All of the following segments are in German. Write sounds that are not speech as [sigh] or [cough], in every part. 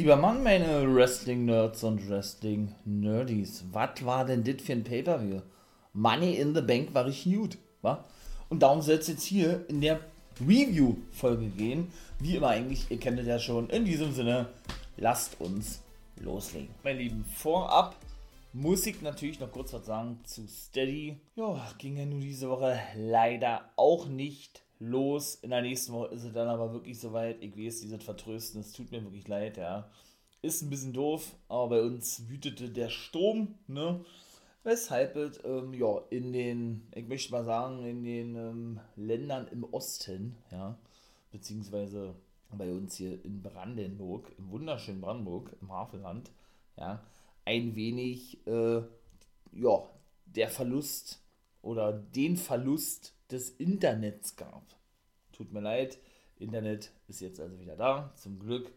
Lieber Mann, meine Wrestling-Nerds und Wrestling-Nerdies, was war denn das für ein Pay-Per-View? Money in the Bank war ich gut, wa? Und darum soll es jetzt hier in der Review-Folge gehen. Wie immer eigentlich, ihr kennt es ja schon. In diesem Sinne, lasst uns loslegen. Meine Lieben, vorab muss ich natürlich noch kurz was sagen zu Steady. Ja, ging ja nur diese Woche leider auch nicht los. In der nächsten Woche ist es dann aber wirklich soweit. Ich weiß, dieses Vertrösten, es tut mir wirklich leid, ja. Ist ein bisschen doof, aber bei uns wütete der Sturm, ne? Weshalb es, ähm, ja, in den, ich möchte mal sagen, in den ähm, Ländern im Osten, ja, beziehungsweise bei uns hier in Brandenburg, im wunderschönen Brandenburg, im Havelland, ja, ein wenig, äh, ja, der Verlust oder den Verlust des Internets gab. Tut mir leid, Internet ist jetzt also wieder da, zum Glück.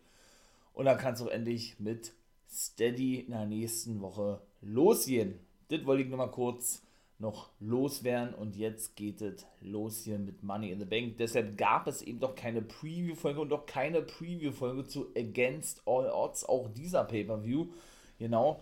Und dann kann es auch endlich mit Steady in der nächsten Woche losgehen. Das wollte ich nur mal kurz noch loswerden und jetzt geht es los hier mit Money in the Bank. Deshalb gab es eben doch keine Preview-Folge und doch keine Preview-Folge zu Against All Odds, auch dieser Pay-Per-View. Genau.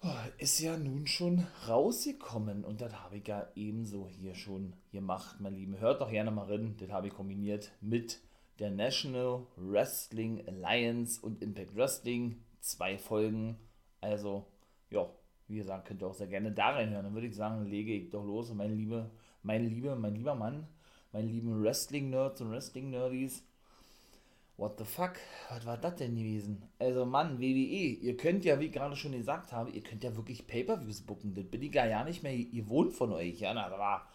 Oh, ist ja nun schon rausgekommen und das habe ich ja ebenso hier schon gemacht, mein Lieben. Hört doch gerne mal rein, das habe ich kombiniert mit der National Wrestling Alliance und Impact Wrestling. Zwei Folgen. Also, ja, wie gesagt, könnt ihr auch sehr gerne da reinhören. Dann würde ich sagen, lege ich doch los. Und meine liebe, meine liebe, mein lieber Mann, meine lieben Wrestling-Nerds und Wrestling-Nerdies, what the fuck, was war das denn gewesen? Also Mann, WWE, ihr könnt ja, wie ich gerade schon gesagt habe, ihr könnt ja wirklich Pay-Per-Views booken, das bin ich gar ja nicht mehr gewohnt von euch, ja, na, war,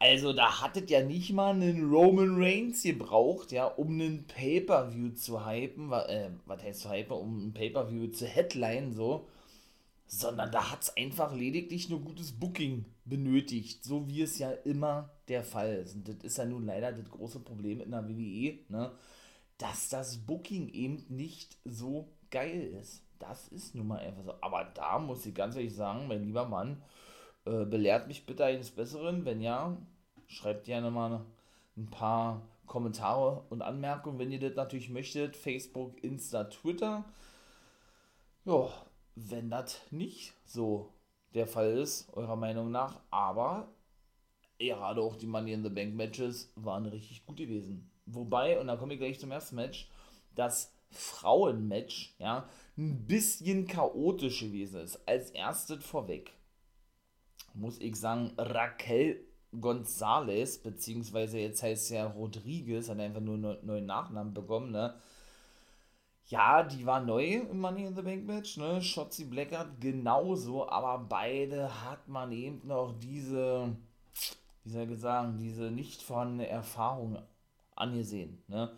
also da hattet ja nicht mal einen Roman Reigns gebraucht, ja, um einen Pay-Per-View zu hypen, äh, was heißt zu hypen, um ein Pay-Per-View zu headline, so, sondern da hat es einfach lediglich nur gutes Booking benötigt, so wie es ja immer der Fall ist. Und das ist ja nun leider das große Problem in der WWE, ne? Dass das Booking eben nicht so geil ist. Das ist nun mal einfach so. Aber da muss ich ganz ehrlich sagen, mein lieber Mann, äh, belehrt mich bitte eines Besseren. Wenn ja, schreibt gerne mal ein paar Kommentare und Anmerkungen, wenn ihr das natürlich möchtet. Facebook, Insta, Twitter. Ja, wenn das nicht so der Fall ist, eurer Meinung nach. Aber gerade auch die Money in the Bank Matches waren richtig gut gewesen. Wobei, und da komme ich gleich zum ersten Match, das Frauenmatch, ja, ein bisschen chaotisch gewesen ist. Als erstes vorweg muss ich sagen, Raquel González, beziehungsweise jetzt heißt ja Rodriguez, hat einfach nur einen neuen Nachnamen bekommen, ne? Ja, die war neu im Money in the Bank Match, ne? Shotzi Blackheart genauso, aber beide hat man eben noch diese, wie soll ich sagen, diese nicht vorhandene Erfahrung angesehen. Ne?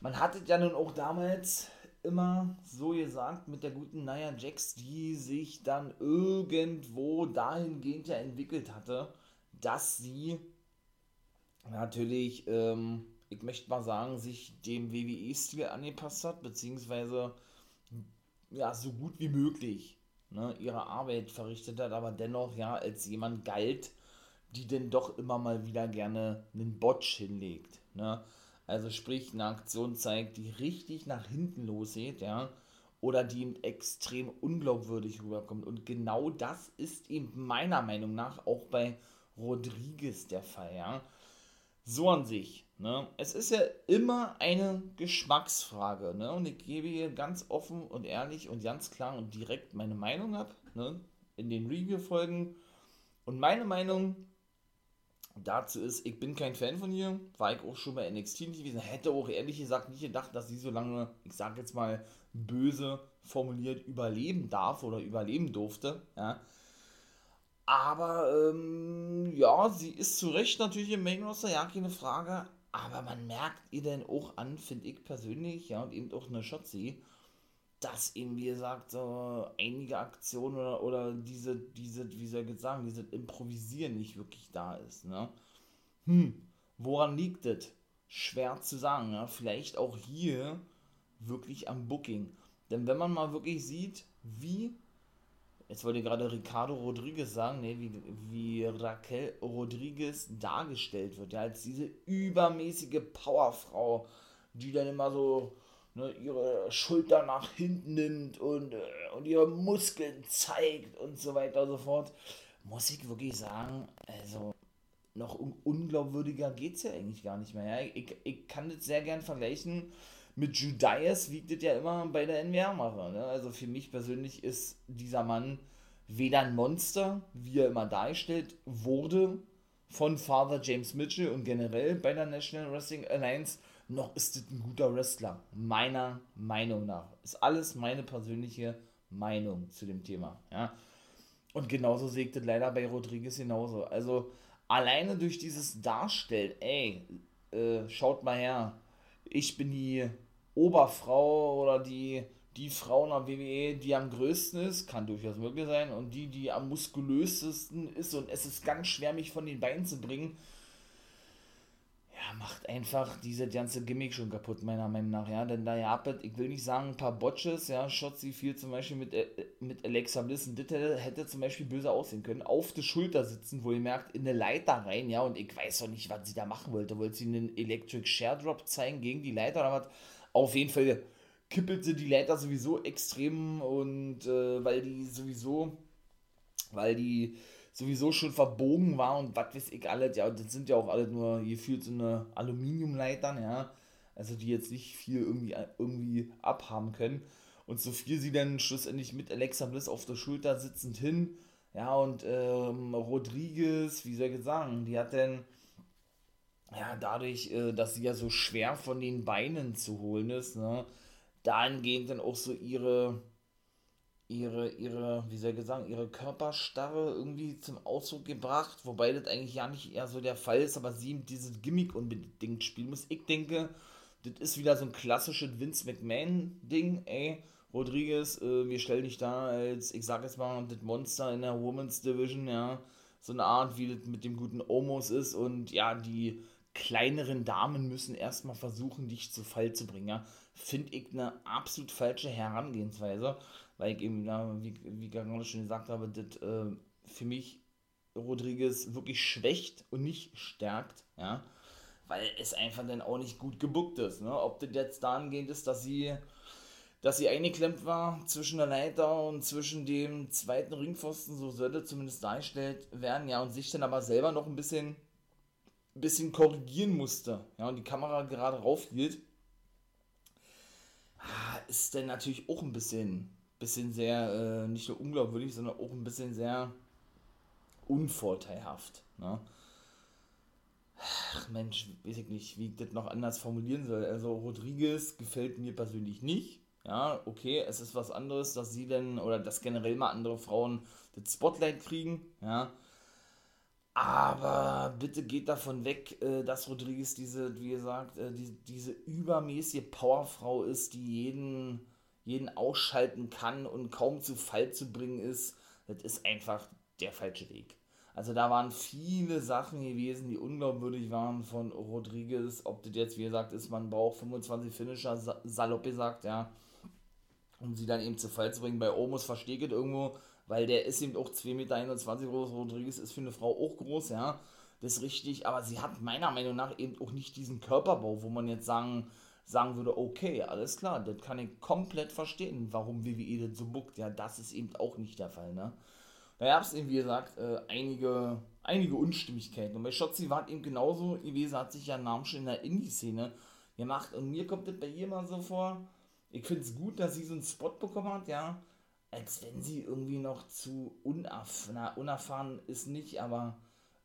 Man hatte ja nun auch damals immer so gesagt mit der guten Nia Jax, die sich dann irgendwo dahingehend ja entwickelt hatte, dass sie natürlich, ähm, ich möchte mal sagen, sich dem WWE-Stil angepasst hat, beziehungsweise ja, so gut wie möglich ne, ihre Arbeit verrichtet hat, aber dennoch ja als jemand galt, die denn doch immer mal wieder gerne einen Botch hinlegt. Ne? Also sprich, eine Aktion zeigt, die richtig nach hinten losgeht, ja, oder die eben extrem unglaubwürdig rüberkommt. Und genau das ist eben meiner Meinung nach auch bei Rodriguez der Fall, ja. So an sich, ne? Es ist ja immer eine Geschmacksfrage, ne? Und ich gebe hier ganz offen und ehrlich und ganz klar und direkt meine Meinung ab, ne? In den Review-Folgen. Und meine Meinung dazu ist, ich bin kein Fan von ihr, war ich auch schon bei NXT nicht gewesen, hätte auch ehrlich gesagt nicht gedacht, dass sie so lange, ich sag jetzt mal böse formuliert, überleben darf oder überleben durfte, ja. Aber, ähm, ja, sie ist zu Recht natürlich im Main Roster, ja, keine Frage, aber man merkt ihr denn auch an, finde ich persönlich, ja, und eben auch eine Shotzi, dass eben, wie gesagt, so einige Aktionen oder, oder diese, diese, wie soll ich jetzt sagen, diese Improvisieren nicht wirklich da ist, ne? Hm, woran liegt das? Schwer zu sagen, ja? Vielleicht auch hier wirklich am Booking. Denn wenn man mal wirklich sieht, wie, jetzt wollte gerade Ricardo Rodriguez sagen, ne, wie, wie Raquel Rodriguez dargestellt wird, ja, als diese übermäßige Powerfrau, die dann immer so ne, ihre Schulter nach hinten nimmt und, äh, und ihre Muskeln zeigt und so weiter und so fort, muss ich wirklich sagen, also noch un unglaubwürdiger geht es ja eigentlich gar nicht mehr. Ja? Ich, ich kann das sehr gern vergleichen mit Judas, wie ich das ja immer bei der NWR mache. Ne? Also für mich persönlich ist dieser Mann weder ein Monster, wie er immer dargestellt wurde von Father James Mitchell und generell bei der National Wrestling Alliance, noch ist das ein guter Wrestler. Meiner Meinung nach. Ist alles meine persönliche Meinung zu dem Thema. Ja? Und genauso sehe ich das leider bei Rodriguez genauso. Also alleine durch dieses Darstellen, ey, äh, schaut mal her, ich bin die Oberfrau oder die, die Frau in der WWE, die am größten ist, kann durchaus möglich sein, und die, die am muskulösesten ist, und es ist ganz schwer, mich von den Beinen zu bringen, ja, macht einfach diese ganze Gimmick schon kaputt, meiner Meinung nach, ja, denn da ja, ich will nicht sagen, ein paar Botches, ja, Shotzi viel zum Beispiel mit, äh, mit Alexa Bliss, und das hätte, zum Beispiel böse aussehen können, auf der Schulter sitzen, wo ihr merkt, in eine Leiter rein, ja, und ich weiß doch nicht, was sie da machen wollte, wollte sie einen Electric Share Drop zeigen gegen die Leiter oder was, auf jeden Fall kippelte die Leiter sowieso extrem und äh, weil die sowieso, weil die sowieso schon verbogen war und was weiß ich alles, ja, das sind ja auch alle nur gefühlt so eine Aluminiumleitern, ja, also die jetzt nicht viel irgendwie, irgendwie abhaben können. Und so fiel sie dann schlussendlich mit Alexa Bliss auf der Schulter sitzend hin, ja, und ähm, Rodriguez, wie soll ich jetzt sagen, die hat dann, ja, dadurch, äh, dass sie ja so schwer von den Beinen zu holen ist, ne, dahingehend dann auch so ihre, ihre, ihre, wie soll ich sagen, ihre Körperstarre irgendwie zum Ausdruck gebracht, wobei das eigentlich ja nicht eher so der Fall ist, aber sie dieses Gimmick unbedingt spielen muss. Ich denke, das ist wieder so ein klassisches Vince McMahon-Ding, ey. Rodriguez, äh, wir stellen dich da als, ich sag jetzt mal, das Monster in der Women's Division, ja. So eine Art, wie das mit dem guten Omos ist und ja, die kleineren Damen müssen erstmal versuchen, dich zu Fall zu bringen, ja. Finde ich eine absolut falsche Herangehensweise weil ich eben, wie, wie ich gerade schon gesagt habe, das äh, für mich Rodriguez wirklich schwächt und nicht stärkt, ja, weil es einfach dann auch nicht gut gebuckt ist, ne? Ob das jetzt dahingehend ist, dass sie, dass sie eingeklemmt war zwischen der Leiter und zwischen dem zweiten Ringpfosten, so sollte zumindest dargestellt werden, ja, und sich dann aber selber noch ein bisschen, bisschen korrigieren musste, ja, und die Kamera gerade raufhielt, ah, ist dann natürlich auch ein bisschen bisschen sehr, äh, nicht nur unglaubwürdig, sondern auch ein bisschen sehr unvorteilhaft. Ne? Ach Mensch, weiß ich nicht, wie ich das noch anders formulieren soll. Also Rodriguez gefällt mir persönlich nicht. Ja, okay, es ist was anderes, dass sie denn, oder dass generell mal andere Frauen das Spotlight kriegen, ja. Aber bitte geht davon weg, äh, dass Rodriguez diese, wie gesagt, äh, die, diese übermäßige Powerfrau ist, die jeden jeden ausschalten kann und kaum zu Fall zu bringen ist, das ist einfach der falsche Weg. Also da waren viele Sachen gewesen, die unglaubwürdig waren von Rodriguez. Ob das jetzt, wie gesagt, ist, man braucht 25 Finisher, salopp gesagt, ja, um sie dann eben zu Fall zu bringen. Bei Omos verstehe ich irgendwo, weil der ist eben auch 2,21 Meter groß. Rodriguez ist für eine Frau auch groß, ja, das ist richtig. Aber sie hat meiner Meinung nach eben auch nicht diesen Körperbau, wo man jetzt sagen sagen würde, okay, alles klar, das kann ich komplett verstehen, warum WWE das so buckt. Ja, das ist eben auch nicht der Fall, ne? Da gab es eben, wie gesagt, äh, einige, einige Unstimmigkeiten. Und bei Shotzi war es eben genauso gewesen, hat sich ja Namen schon in der Indie-Szene gemacht. Und mir kommt das bei ihr mal so vor, ich finde es gut, dass sie so einen Spot bekommen hat, ja, als wenn sie irgendwie noch zu unerf na, unerfahren ist nicht, aber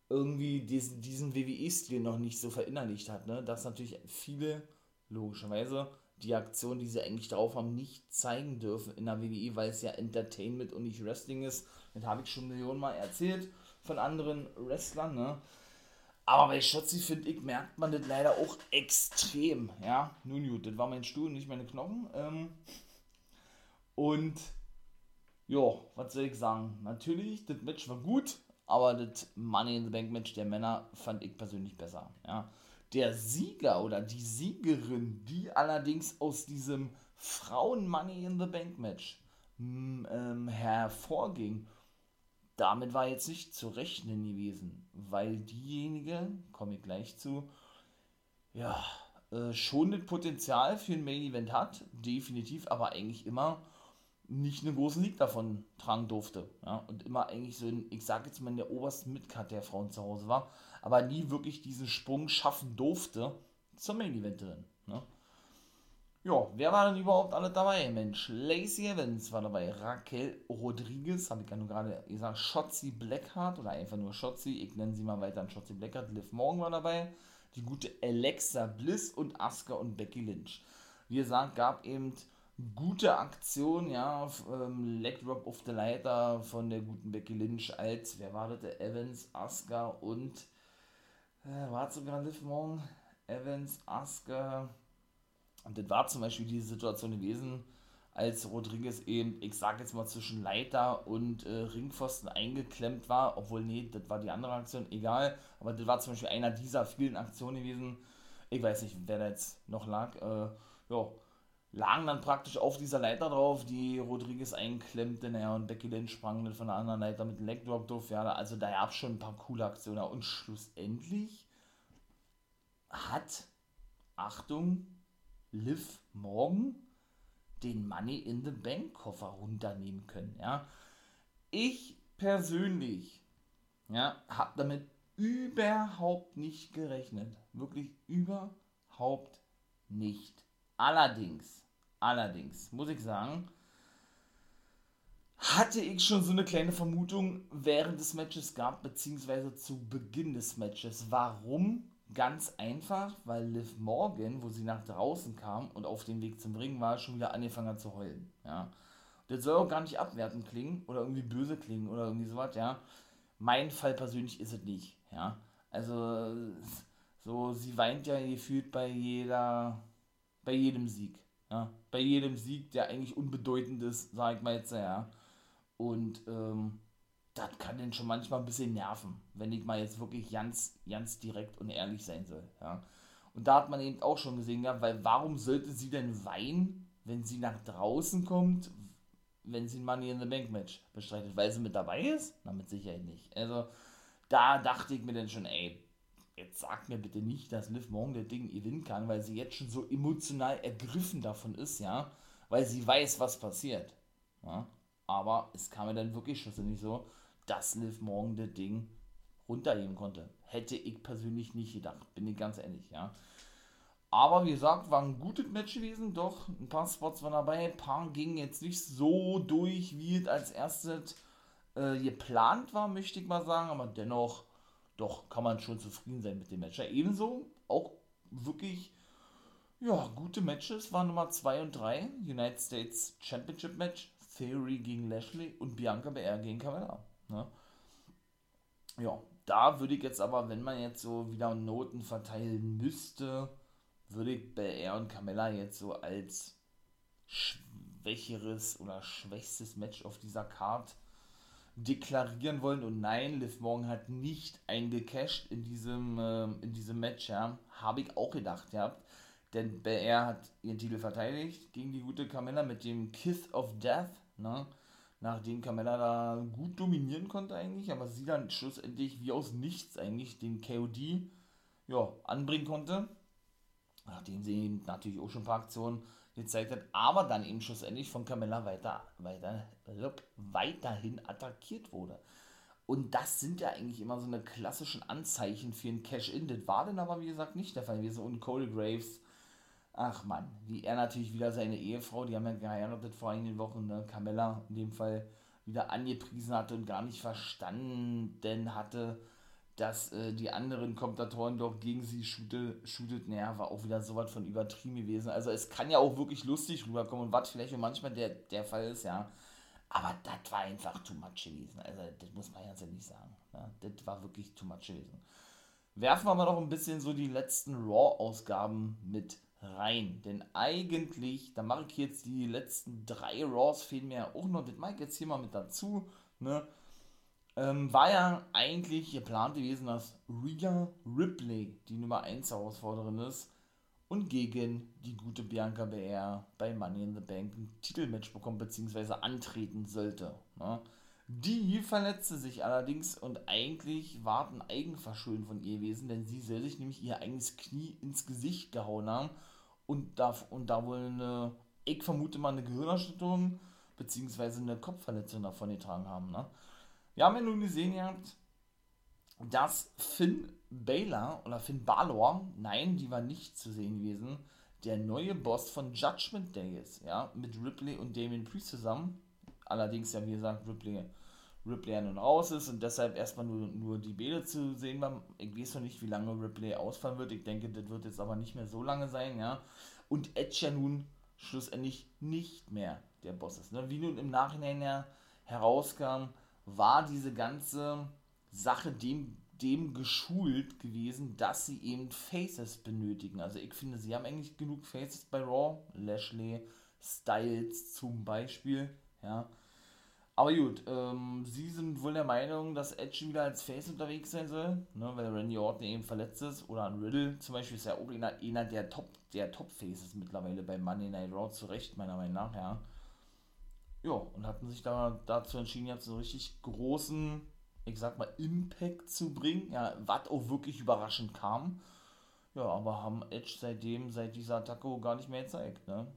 irgendwie diesen, diesen WWE-Stil noch nicht so verinnerlicht hat, ne? Dass natürlich viele logischerweise die Aktion, die sie eigentlich drauf haben, nicht zeigen dürfen in der WWE, weil es ja Entertainment und nicht Wrestling ist. Das habe ich schon Millionen Mal erzählt von anderen Wrestlern, ne? Aber bei Schotzi, finde ich, merkt man das leider auch extrem, ja. Nun gut, das war mein Stuhl, nicht meine Knochen. Ähm, und, ja, was soll ich sagen? Natürlich, das Match war gut, aber das Money in the Bank Match der Männer fand ich persönlich besser, ja. Der Sieger oder die Siegerin, die allerdings aus diesem Frauen Money in the Bank Match ähm, hervorging, damit war jetzt nicht zu rechnen gewesen, weil diejenige, komme ich gleich zu, ja, äh, schon das Potenzial für ein Main Event hat, definitiv, aber eigentlich immer nicht einen großen Sieg davon tragen durfte. Ja? Und immer eigentlich so in, ich sage jetzt mal in der obersten Midcard der Frauen zu Hause war, aber nie wirklich diesen Sprung schaffen durfte zur Main Eventerin. Ne? Ja, wer war denn überhaupt alle dabei? Mensch, Lacey Evans war dabei, Raquel Rodriguez, habe ich ja nur gerade gesagt, Shotzi Blackheart oder einfach nur Shotzi, ich nenne sie mal weiter an Shotzi Blackheart, Liv Morgan war dabei, die gute Alexa Bliss und Asuka und Becky Lynch. Wie gesagt, gab eben gute Aktion, ja, ähm, Leg Drop auf der Leiter von der guten Becky Lynch als, wer war das, Evans, Asuka und, äh, war sogar Liv Morgan, Evans, Asuka, und das war zum Beispiel die Situation gewesen, als Rodriguez eben, ich sag jetzt mal, zwischen Leiter und äh, Ringpfosten eingeklemmt war, obwohl, nee, das war die andere Aktion, egal, aber das war zum Beispiel einer dieser vielen Aktionen gewesen, ich weiß nicht, wer da jetzt noch lag, äh, ja, lagen dann praktisch auf dieser Leiter drauf, die Rodriguez einklemmte, naja, und Becky Lynch sprang dann von der anderen Leiter mit dem Legdrop drauf, ja, also da gab es schon ein paar coole Aktionen, und schlussendlich hat, Achtung, Liv morgen den Money in the Bank Koffer runternehmen können. Ja. Ich persönlich ja, habe damit überhaupt nicht gerechnet. Wirklich überhaupt nicht. Allerdings, allerdings muss ich sagen, hatte ich schon so eine kleine Vermutung während des Matches gab, beziehungsweise zu Beginn des Matches. Warum Ganz einfach, weil Liv Morgan, wo sie nach draußen kam und auf dem Weg zum Ring war, schon wieder angefangen hat zu heulen. Ja. Das soll auch gar nicht abwertend klingen oder irgendwie böse klingen oder irgendwie sowas, ja. Mein Fall persönlich ist es nicht, ja. Also, so, sie weint ja gefühlt bei jeder, bei jedem Sieg, ja. Bei jedem Sieg, der eigentlich unbedeutend ist, sag ich mal jetzt, ja. Und, ähm, das kann den schon manchmal ein bisschen nerven, wenn ich mal jetzt wirklich ganz, ganz direkt und ehrlich sein soll. Ja. Und da hat man eben auch schon gesehen, ja, weil warum sollte sie denn weinen, wenn sie nach draußen kommt, wenn sie ein Money in the Bank Match bestreitet? Weil sie mit dabei ist? Na, mit Sicherheit nicht. Also, da dachte ich mir dann schon, ey, jetzt sag mir bitte nicht, dass Liv morgen das Ding gewinnen kann, weil sie jetzt schon so emotional ergriffen davon ist, ja, weil sie weiß, was passiert. Ja. Aber es kam mir dann wirklich schlussendlich so, dass Liv morgen das Ding runterheben konnte. Hätte ich persönlich nicht gedacht, bin ich ganz ehrlich, ja. Aber wie gesagt, war ein gutes Match gewesen, doch ein paar Spots waren dabei, ein paar gingen jetzt nicht so durch, wie es als erstes äh, geplant war, möchte ich mal sagen, aber dennoch, doch kann man schon zufrieden sein mit dem Match. Ja, ebenso auch wirklich, ja, gute Matches waren Nummer 2 und 3, United States Championship Match, Theory gegen Lashley und Bianca BR gegen Camilla. Ne? Ja, da würde ich jetzt aber, wenn man jetzt so wieder Noten verteilen müsste, würde ich er und Camilla jetzt so als schwächeres oder schwächstes Match auf dieser Card deklarieren wollen. Und nein, Liv Morgan hat nicht eingecashed in diesem, äh, in diesem Match, ja. Habe ich auch gedacht, ja. Denn BR hat ihren Titel verteidigt gegen die gute Camilla mit dem Kiss of Death, ne nachdem Carmella da gut dominieren konnte eigentlich, aber sie dann schlussendlich wie aus nichts eigentlich den KOD ja, anbringen konnte. Nachdem sie natürlich auch schon ein paar Aktionen gezeigt hat, aber dann eben schlussendlich von Carmella weiter, weiter, weiterhin attackiert wurde. Und das sind ja eigentlich immer so eine klassischen Anzeichen für ein Cash-In. Das war dann aber, wie gesagt, nicht der Fall gewesen. Und Cole Graves Ach man, wie er natürlich wieder seine Ehefrau, die haben ja geheiratet vor einigen Wochen, ne, Carmella in dem Fall, wieder angepriesen hatte und gar nicht verstanden hatte, dass äh, die anderen Kommentatoren doch gegen sie shootet, shootet, naja, war auch wieder so was von übertrieben gewesen. Also es kann ja auch wirklich lustig rüberkommen und was vielleicht manchmal der, der Fall ist, ja. Aber das war einfach too much gewesen. Also das muss man ganz ehrlich sagen. Ne? Das war wirklich too much gewesen. Werfen wir mal noch ein bisschen so die letzten Raw-Ausgaben mit rein. Denn eigentlich, da mache ich jetzt die letzten drei Raws, fehlen mir auch noch, das mache ich jetzt hier mal mit dazu, ne? Ähm, war ja eigentlich geplant gewesen, dass Rhea Ripley die Nummer 1 Herausforderin ist und gegen die gute Bianca BR bei Money in the Bank ein Titelmatch bekommt, beziehungsweise antreten sollte. Ne? Die verletzte sich allerdings und eigentlich war ein Eigenverschulden von ihr gewesen, denn sie soll sich nämlich ihr eigenes Knie ins Gesicht gehauen haben und da, und da wohl eine, ich vermute mal eine Gehirnerschütterung beziehungsweise eine Kopfverletzung davon getragen haben. Ne? Wir haben ja nun gesehen dass Finn Baylor oder Finn Balor, nein, die war nicht zu sehen gewesen, der neue Boss von Judgment Day ist, ja, mit Ripley und Damien Priest zusammen. Allerdings ja, wie gesagt, Ripley Ripley ja nun raus ist und deshalb erstmal nur, nur die Bälle zu sehen war. Ich weiß noch nicht, wie lange Ripley ausfallen wird. Ich denke, das wird jetzt aber nicht mehr so lange sein, ja. Und Edge ja nun schlussendlich nicht mehr der Boss ist. Ne? Wie nun im Nachhinein ja herauskam, war diese ganze Sache dem, dem geschult gewesen, dass sie eben Faces benötigen. Also ich finde, sie haben eigentlich genug Faces bei Raw. Lashley, Styles zum Beispiel, ja aber gut, ähm, sie sind wohl der Meinung, dass Edge wieder als Face unterwegs sein soll, ne, weil Randy Orton eben verletzt ist. Oder ein Riddle zum Beispiel ist ja auch einer, einer der Top, der Top-Faces mittlerweile bei Monday Night Raw, zu Recht, meiner Meinung nach, ja. Ja, und hatten sich da dazu entschieden, jetzt einen richtig großen, ich sag mal, Impact zu bringen, ja, was auch wirklich überraschend kam. Ja, aber haben Edge seitdem, seit dieser Attacke gar nicht mehr gezeigt, ne.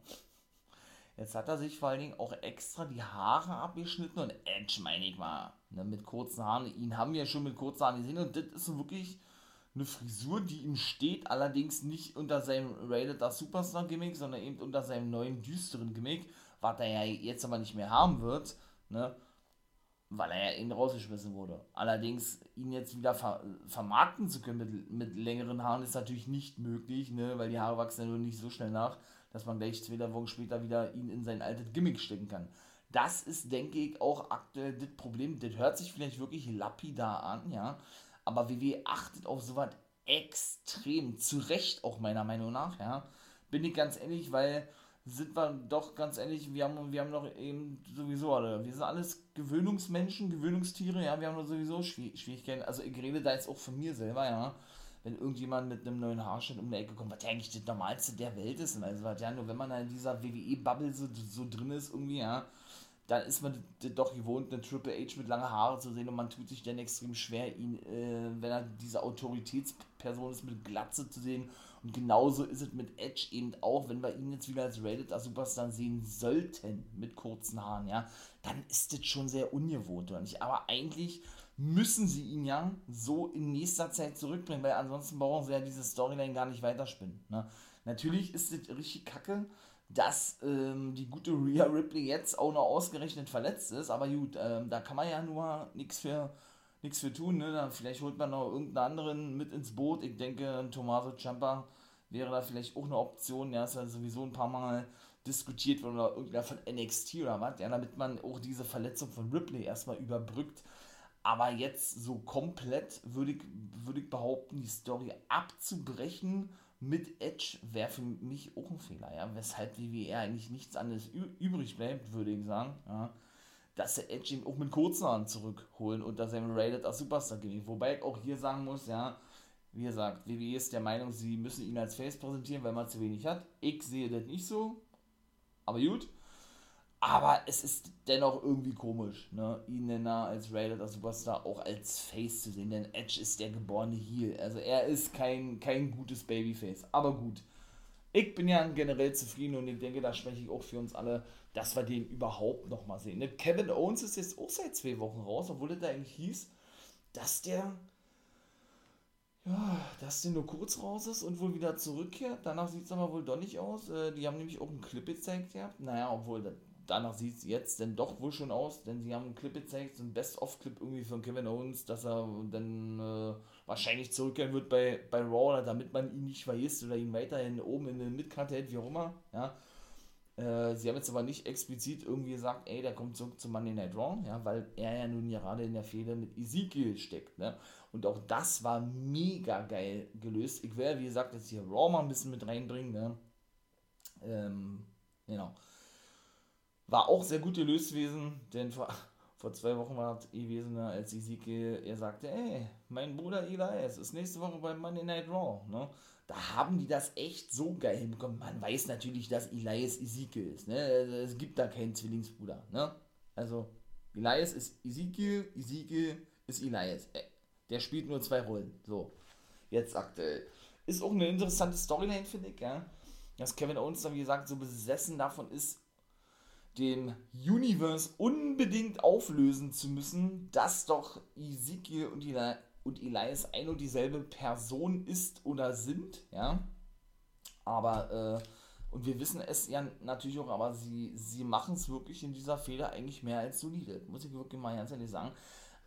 Jetzt hat er sich vor allen Dingen auch extra die Haare abgeschnitten und Edge, meine ich mal, ne, mit kurzen Haaren. Ihn haben wir schon mit kurzen Haaren gesehen und das ist wirklich eine Frisur, die ihm steht, allerdings nicht unter seinem Rated Superstar Gimmick, sondern eben unter seinem neuen düsteren Gimmick, was er ja jetzt aber nicht mehr haben wird, ne, weil er ja eben rausgeschmissen wurde. Allerdings ihn jetzt wieder ver vermarkten zu können mit, mit längeren Haaren ist natürlich nicht möglich, ne, weil die Haare wachsen ja nur nicht so schnell nach dass man gleich zwei Wochen später wieder ihn in sein altes Gimmick stecken kann. Das ist, denke ich, auch aktuell das Problem. Das hört sich vielleicht wirklich lapidar an, ja. Aber WWE achtet auf sowas extrem. Zu Recht auch meiner Meinung nach, ja. Bin ich ganz ehrlich, weil sind wir doch ganz ehrlich, wir haben, wir haben doch eben sowieso alle, wir sind alles Gewöhnungsmenschen, Gewöhnungstiere, ja, wir haben doch sowieso Schwierigkeiten. Also ich rede da jetzt auch von mir selber, ja wenn irgendjemand mit einem neuen Haarschnitt um die Ecke kommt, was ja eigentlich das Normalste der Welt ist. Also, was ja nur, wenn man in dieser WWE-Bubble so, so drin ist, irgendwie, ja, dann ist man doch gewohnt, einen Triple H mit langen Haaren zu sehen und man tut sich dann extrem schwer, ihn, äh, wenn er diese Autoritätsperson ist, mit Glatze zu sehen. Und genauso ist es mit Edge eben auch, wenn wir ihn jetzt wieder als Rated Superstar sehen sollten, mit kurzen Haaren, ja, dann ist das schon sehr ungewohnt, oder nicht? Aber eigentlich müssen sie ihn ja so in nächster Zeit zurückbringen, weil ansonsten brauchen sie ja diese Storyline gar nicht weiterspinnen. Ne? Natürlich ist es richtig kacke, dass ähm, die gute Rhea Ripley jetzt auch noch ausgerechnet verletzt ist, aber gut, ähm, da kann man ja nur nichts für nichts für tun, ne? Dann vielleicht holt man noch irgendeinen anderen mit ins Boot. Ich denke, Tommaso Ciampa wäre da vielleicht auch eine Option. Ja, ist ja sowieso ein paar Mal diskutiert worden oder irgendwer von NXT oder was, ja, damit man auch diese Verletzung von Ripley erstmal überbrückt. Aber jetzt so komplett würde ich, würd ich behaupten, die Story abzubrechen mit Edge wäre für mich auch ein Fehler, ja. Weshalb WWE eigentlich nichts anderes übrig bleibt, würde ich sagen, ja. Dass der Edge ihn auch mit kurzen Haaren zurückholen und dass er Rated als Superstar gewinnt. Wobei ich auch hier sagen muss, ja, wie gesagt, WWE ist der Meinung, sie müssen ihn als Face präsentieren, weil man zu wenig hat. Ich sehe das nicht so. Aber gut. Aber es ist dennoch irgendwie komisch, ne? ihn denn da als Raider Superstar auch als Face zu sehen, denn Edge ist der geborene Heel. Also er ist kein, kein gutes Babyface. Aber gut. Ich bin ja generell zufrieden und ich denke, da spreche ich auch für uns alle, dass wir den überhaupt nochmal sehen. Ne? Kevin Owens ist jetzt auch seit zwei Wochen raus, obwohl es da eigentlich hieß, dass der ja, dass der nur kurz raus ist und wohl wieder zurückkehrt. Danach sieht es aber wohl doch nicht aus. Äh, die haben nämlich auch einen Clip gezeigt gehabt. Naja, obwohl danach sieht es jetzt denn doch wohl schon aus, denn sie haben einen Clip gezeigt, so ein Best-of-Clip irgendwie von Kevin Owens, dass er dann äh, wahrscheinlich zurückkehren wird bei, bei Raw, damit man ihn nicht vergisst oder ihn weiterhin oben in den Midcard hält, wie auch immer. Ja. Äh, sie haben jetzt aber nicht explizit irgendwie gesagt, ey, der kommt zurück zu Monday Night Raw, ja, weil er ja nun gerade in der Fehde mit Ezekiel steckt. Ne? Und auch das war mega geil gelöst. Ich werde, wie gesagt, jetzt hier Raw mal ein bisschen mit reinbringen. Ne? Ähm, genau. War auch sehr gut gelöst gewesen, denn vor, [laughs] vor zwei Wochen war es gewesen, ne, als Ezekiel, er sagte, ey, mein Bruder Elias ist nächste Woche bei Monday Night Raw. Ne? Da haben die das echt so geil hinbekommen. Man weiß natürlich, dass Elias Ezekiel ist. Ne? Es gibt da keinen Zwillingsbruder. Ne? Also, Elias ist Ezekiel, Ezekiel ist Elias. Äh, der spielt nur zwei Rollen. So, jetzt aktuell. Ist auch eine interessante Storyline, finde ich, ja. Dass Kevin Owens dann, wie gesagt, so besessen davon ist, den Universe unbedingt auflösen zu müssen, dass doch Ezekiel und, Eli und Elias ein und dieselbe Person ist oder sind, ja. Aber, äh, und wir wissen es ja natürlich auch, aber sie, sie machen es wirklich in dieser Fehler eigentlich mehr als solide. Muss ich wirklich mal ganz ehrlich sagen.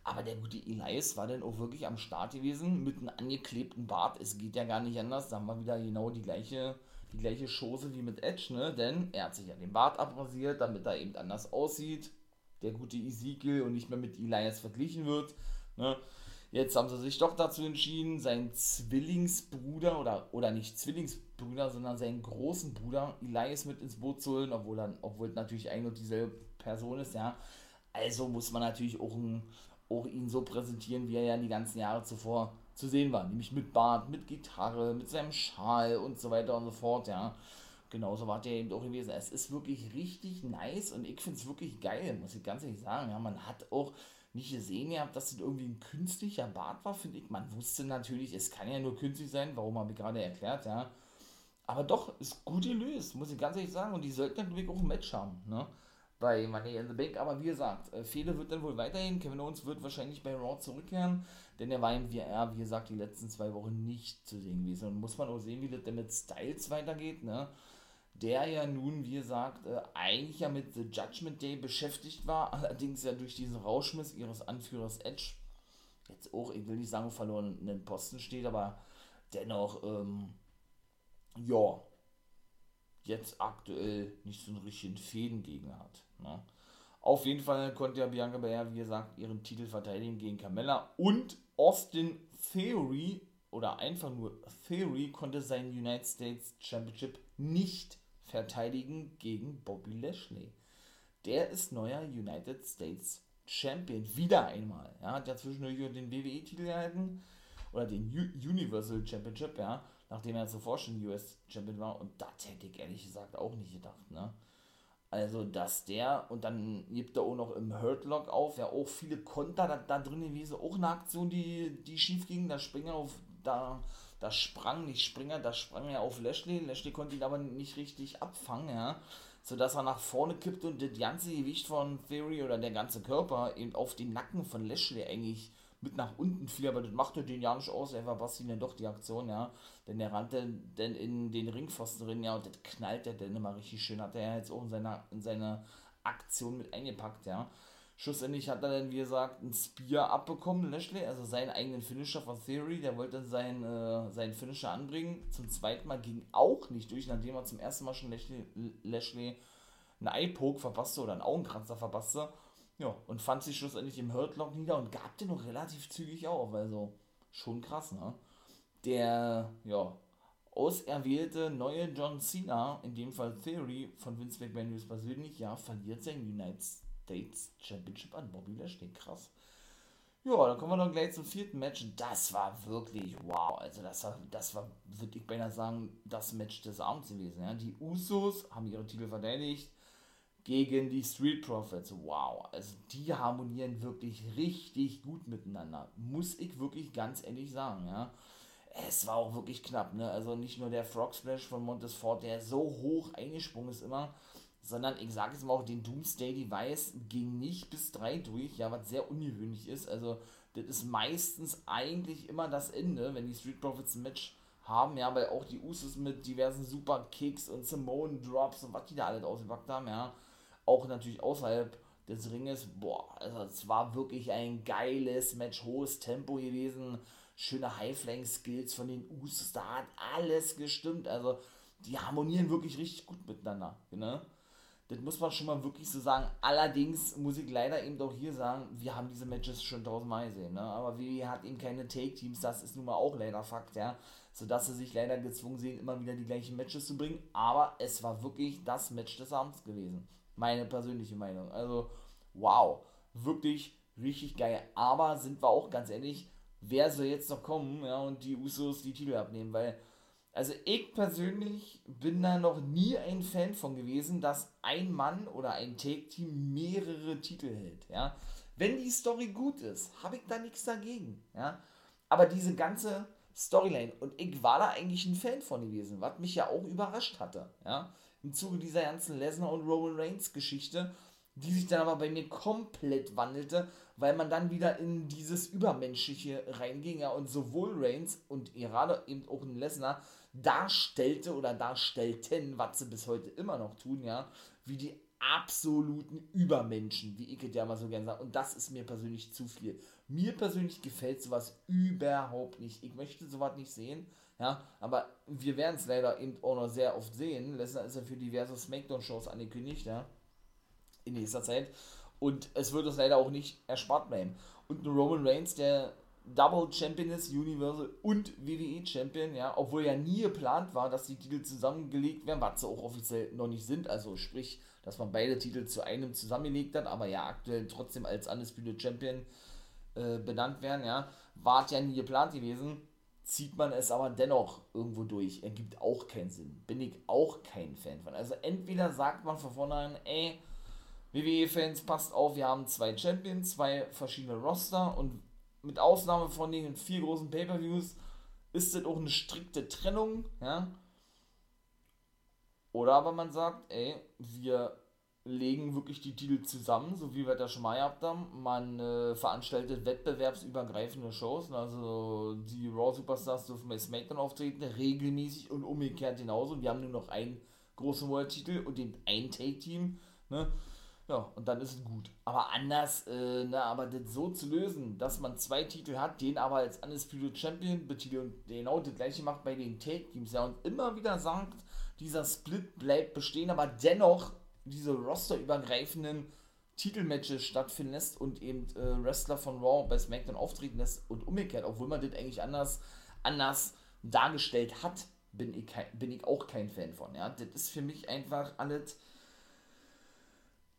Aber der gute Elias war dann auch wirklich am Start gewesen mit einem angeklebten Bart. Es geht ja gar nicht anders. Da haben wir wieder genau die gleiche, die gleiche Chose wie mit Edge, ne? Denn er hat sich ja den Bart abrasiert, damit er eben anders aussieht. Der gute Ezekiel und nicht mehr mit Elias verglichen wird. Ne? Jetzt haben sie sich doch dazu entschieden, seinen Zwillingsbruder oder, oder nicht Zwillingsbruder, sondern seinen großen Bruder Elias mit ins Boot zu holen, obwohl dann, obwohl natürlich ein und dieselbe Person ist, ja. Also muss man natürlich auch, ein, auch ihn so präsentieren, wie er ja die ganzen Jahre zuvor zu sehen war. Nämlich mit Bart, mit Gitarre, mit seinem Schal und so weiter und so fort, ja. Genauso war der eben auch gewesen. Es ist wirklich richtig nice und ich finde es wirklich geil, muss ich ganz ehrlich sagen. Ja, man hat auch nicht gesehen gehabt, dass das irgendwie ein künstlicher Bart war, finde ich. Man wusste natürlich, es kann ja nur künstlich sein, warum habe ich gerade erklärt, ja. Aber doch, ist gut gelöst, muss ich ganz ehrlich sagen. Und die sollten natürlich auch ein Match haben, ne? Bei Money in the Bank. Aber wie gesagt, äh, Fehler wird dann wohl weiterhin. Kevin Owens wird wahrscheinlich bei Raw zurückkehren, denn er war im VR, wie gesagt, die letzten zwei Wochen nicht zu sehen gewesen. Und muss man auch sehen, wie das denn mit Styles weitergeht, ne? Der ja nun, wie gesagt, äh, eigentlich ja mit The Judgment Day beschäftigt war, [laughs] allerdings ja durch diesen Rauschmiss ihres Anführers Edge, jetzt auch, ich will nicht sagen, verloren in den Posten steht, aber dennoch, ähm, ja, jetzt aktuell nicht so einen richtigen Fädengegner hat. Ne? Auf jeden Fall konnte ja Bianca Belair, wie gesagt, ihren Titel verteidigen gegen Carmella und Austin Theory oder einfach nur Theory konnte seinen United States Championship nicht verteidigen gegen Bobby Lashley. Der ist neuer United States Champion. Wieder einmal. Ja, hat ja zwischendurch den WWE-Titel gehalten. Oder den U Universal Championship, ja. Nachdem er zuvor schon US Champion war. Und das hätte ich ehrlich gesagt auch nicht gedacht, ne. Also, dass der, und dann gibt er auch noch im Hurtlock auf, ja, auch viele Konter da, da drin gewesen, auch eine Aktion, die, die schief ging, da Springer auf, da das sprang nicht Springer, das sprang ja auf Lashley. Lashley konnte ihn aber nicht richtig abfangen, ja. Sodass er nach vorne kippte und das ganze Gewicht von Theory oder der ganze Körper eben auf den Nacken von Lashley eigentlich mit nach unten fiel, aber das machte den ja nicht aus, er verpasste ihn dann doch die Aktion, ja. Denn er rannte dann in den Ringpfosten drin, ja, und das knallt er dann immer richtig schön, hat er ja jetzt auch in seiner, in seiner Aktion mit eingepackt, ja. Schlussendlich hat er dann, wie gesagt, ein Spear abbekommen, Lashley, also seinen eigenen Finisher von Theory. Der wollte seinen, äh, seinen Finisher anbringen. Zum zweiten Mal ging auch nicht durch, nachdem er zum ersten Mal schon Lashley, Lashley einen Eye-Poke verpasste oder einen Augenkratzer verpasste. Ja, und fand sich schlussendlich im Hurtlock nieder und gab den noch relativ zügig auf. Also schon krass, ne? Der, ja, auserwählte neue John Cena, in dem Fall Theory von Vince McMahon persönlich, ja, verliert sein United States Championship an Bobby Lashley. Krass. Ja, dann kommen wir noch gleich zum vierten Match. Das war wirklich wow. Also das war, das war, würde ich beinahe sagen, das Match des Abends gewesen. Ja. Die Usos haben ihre Titel verteidigt gegen die Street Profits. Wow. Also die harmonieren wirklich richtig gut miteinander. Muss ich wirklich ganz ehrlich sagen, ja. Es war auch wirklich knapp, ne? Also nicht nur der Frog Splash von Montes Ford, der so hoch eingesprungen ist immer, sondern ich sage es mal auch, den Doomsday Device ging nicht bis 3 durch, ja, was sehr ungewöhnlich ist. Also, das ist meistens eigentlich immer das Ende, wenn die Street Profits ein Match haben, ja, weil auch die Usos mit diversen Super Kicks und Simone Drops und was die da alles ausgepackt haben, ja, auch natürlich außerhalb des Ringes, boah, also es war wirklich ein geiles Match, hohes Tempo gewesen, schöne High-Flying-Skills von den Usos, da hat alles gestimmt, also die harmonieren wirklich richtig gut miteinander, ne? Das muss man schon mal wirklich so sagen. Allerdings muss ich leider eben auch hier sagen, wir haben diese Matches schon tausendmal gesehen. Ne? Aber WWE hat eben keine Take-Teams, das ist nun mal auch leider Fakt, ja. Sodass sie sich leider gezwungen sehen, immer wieder die gleichen Matches zu bringen. Aber es war wirklich das Match des Abends gewesen. Meine persönliche Meinung. Also, wow. Wirklich richtig geil. Aber sind wir auch ganz ehrlich, wer soll jetzt noch kommen ja, und die Usos die Titel abnehmen? Weil Also ich persönlich bin da noch nie ein Fan von gewesen, dass ein Mann oder ein Take-Team mehrere Titel hält. Ja? Wenn die Story gut ist, habe ich da nichts dagegen. Ja? Aber diese ganze Storyline, und ich war da eigentlich ein Fan von gewesen, was mich ja auch überrascht hatte. Ja? Im Zuge dieser ganzen Lesnar und Roman Reigns Geschichte, die sich dann aber bei mir komplett wandelte, weil man dann wieder in dieses Übermenschliche reinging, ja, und sowohl Reigns und gerade eben auch ein Lesnar darstellte oder darstellten, was sie bis heute immer noch tun, ja, wie die absoluten Übermenschen, wie ich es ja mal so gerne sage. Und das ist mir persönlich zu viel. Mir persönlich gefällt sowas überhaupt nicht. Ich möchte sowas nicht sehen, ja, aber wir werden es leider eben auch noch sehr oft sehen. Lesnar ist ja für diverse Smackdown-Shows angekündigt, ja, in nächster Zeit. Und es wird uns leider auch nicht erspart bleiben. Und ein Roman Reigns, der Double Champion ist, Universal und WWE Champion, ja, obwohl ja nie geplant war, dass die Titel zusammengelegt werden, was sie auch offiziell noch nicht sind, also sprich, dass man beide Titel zu einem zusammengelegt hat, aber ja aktuell trotzdem als Undisputed Champion äh, benannt werden, ja, war ja nie geplant gewesen, zieht man es aber dennoch irgendwo durch, ergibt auch keinen Sinn, bin ich auch kein Fan von. Also entweder sagt man von vornherein, ey, WWE-Fans, passt auf, wir haben zwei Champions, zwei verschiedene Roster und mit Ausnahme von den vier großen Pay-Per-Views ist das auch eine strikte Trennung, ja. Oder aber man sagt, ey, wir legen wirklich die Titel zusammen, so wie wir das schon mal gehabt haben. Man äh, veranstaltet wettbewerbsübergreifende Shows, also die Raw Superstars dürfen bei SmackDown auftreten, regelmäßig und umgekehrt genauso. Und wir haben nur noch einen großen World-Titel und den ein Take-Team. Ne? Ja, und dann ist es gut. Aber anders, äh, na, aber das so zu lösen, dass man zwei Titel hat, den aber als Undisputed Champion betitelt und genau das gleiche macht bei den Take-Teams, ja, und immer wieder sagt, dieser Split bleibt bestehen, aber dennoch diese rosterübergreifenden Titelmatches stattfinden lässt und eben äh, Wrestler von Raw bei SmackDown auftreten lässt und umgekehrt, obwohl man das eigentlich anders, anders dargestellt hat, bin ich, bin ich auch kein Fan von. Ja? Das ist für mich einfach alles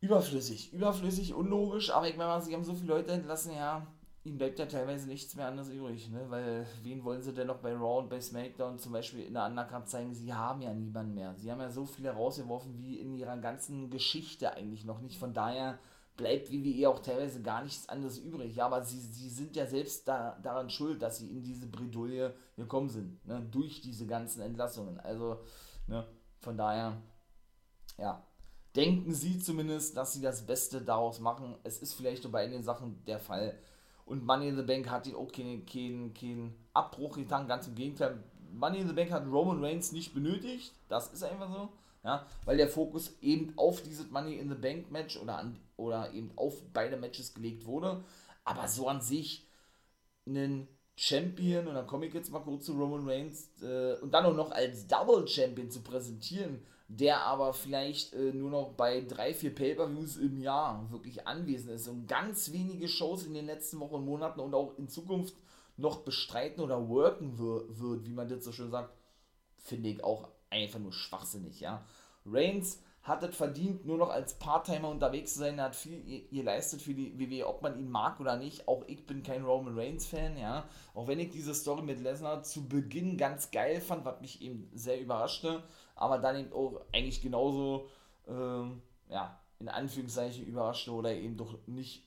überflüssig. Überflüssig, unlogisch, aber ich meine, sie haben so viele Leute entlassen, ja, ihnen bleibt ja teilweise nichts mehr anderes übrig, ne? Weil wen wollen sie denn noch bei Raw und bei SmackDown zum Beispiel in der Undercard zeigen? Sie haben ja niemanden mehr. Sie haben ja so viele rausgeworfen wie in ihrer ganzen Geschichte eigentlich noch nicht. Von daher bleibt WWE auch teilweise gar nichts anderes übrig. Ja, aber sie, sie sind ja selbst da, daran schuld, dass sie in diese Bredouille gekommen sind, ne? Durch diese ganzen Entlassungen. Also, ne? Von daher, ja, denken sie zumindest, dass sie das Beste daraus machen. Es ist vielleicht bei einigen Sachen der Fall. Und Money in the Bank hat ihn auch keinen kein, kein Abbruch getan, ganz im Gegenteil. Money in the Bank hat Roman Reigns nicht benötigt, das ist einfach so, ja, weil der Fokus eben auf dieses Money in the Bank Match oder, an, oder eben auf beide Matches gelegt wurde. Aber so an sich einen Champion, und dann komme ich jetzt mal kurz zu Roman Reigns, äh, und dann auch noch als Double Champion zu präsentieren, der aber vielleicht äh, nur noch bei drei, vier Pay-Per-Views im Jahr wirklich anwesend ist und ganz wenige Shows in den letzten Wochen Monaten und auch in Zukunft noch bestreiten oder worken wird, wie man das so schön sagt, finde ich auch einfach nur schwachsinnig, ja. Reigns hat es verdient, nur noch als Part-Timer unterwegs zu sein. Er hat viel geleistet für die WWE, ob man ihn mag oder nicht. Auch ich bin kein Roman Reigns-Fan, ja. Auch wenn ich diese Story mit Lesnar zu Beginn ganz geil fand, was mich eben sehr überraschte, aber dann eben auch eigentlich genauso, ähm, ja, in Anführungszeichen überraschte oder eben doch nicht,